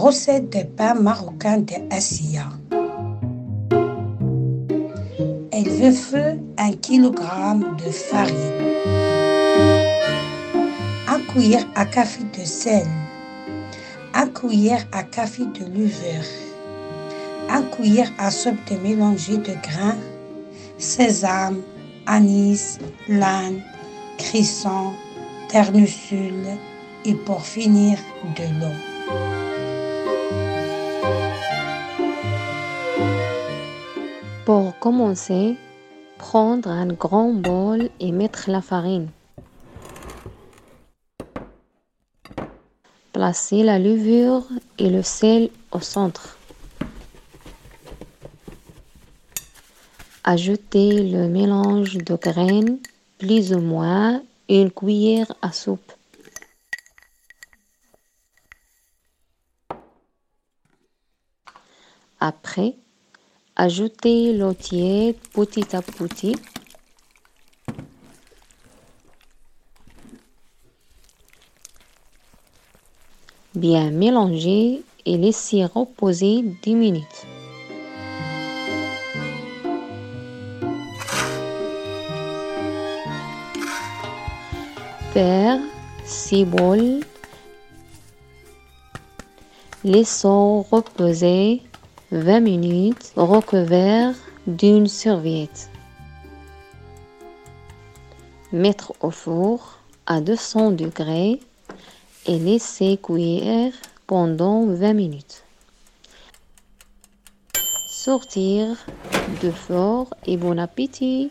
recette de pain marocain de Assia. Elle veut feu 1 kg de farine, 1 cuillère à café de sel, 1 cuillère à café de levure, 1 cuillère à soupe de mélanger de grains, sésame, anis, lane, crisson, ternusul et pour finir de l'eau. Commencer, prendre un grand bol et mettre la farine. Placer la levure et le sel au centre. Ajouter le mélange de graines, plus ou moins une cuillère à soupe. Après, ajoutez l'eau petit à petit. Bien mélanger et laisser reposer 10 minutes. Faire 6 bols. Laissons reposer 20 minutes recouvert d'une serviette. Mettre au four à 200 degrés et laisser cuire pendant 20 minutes. Sortir de four et bon appétit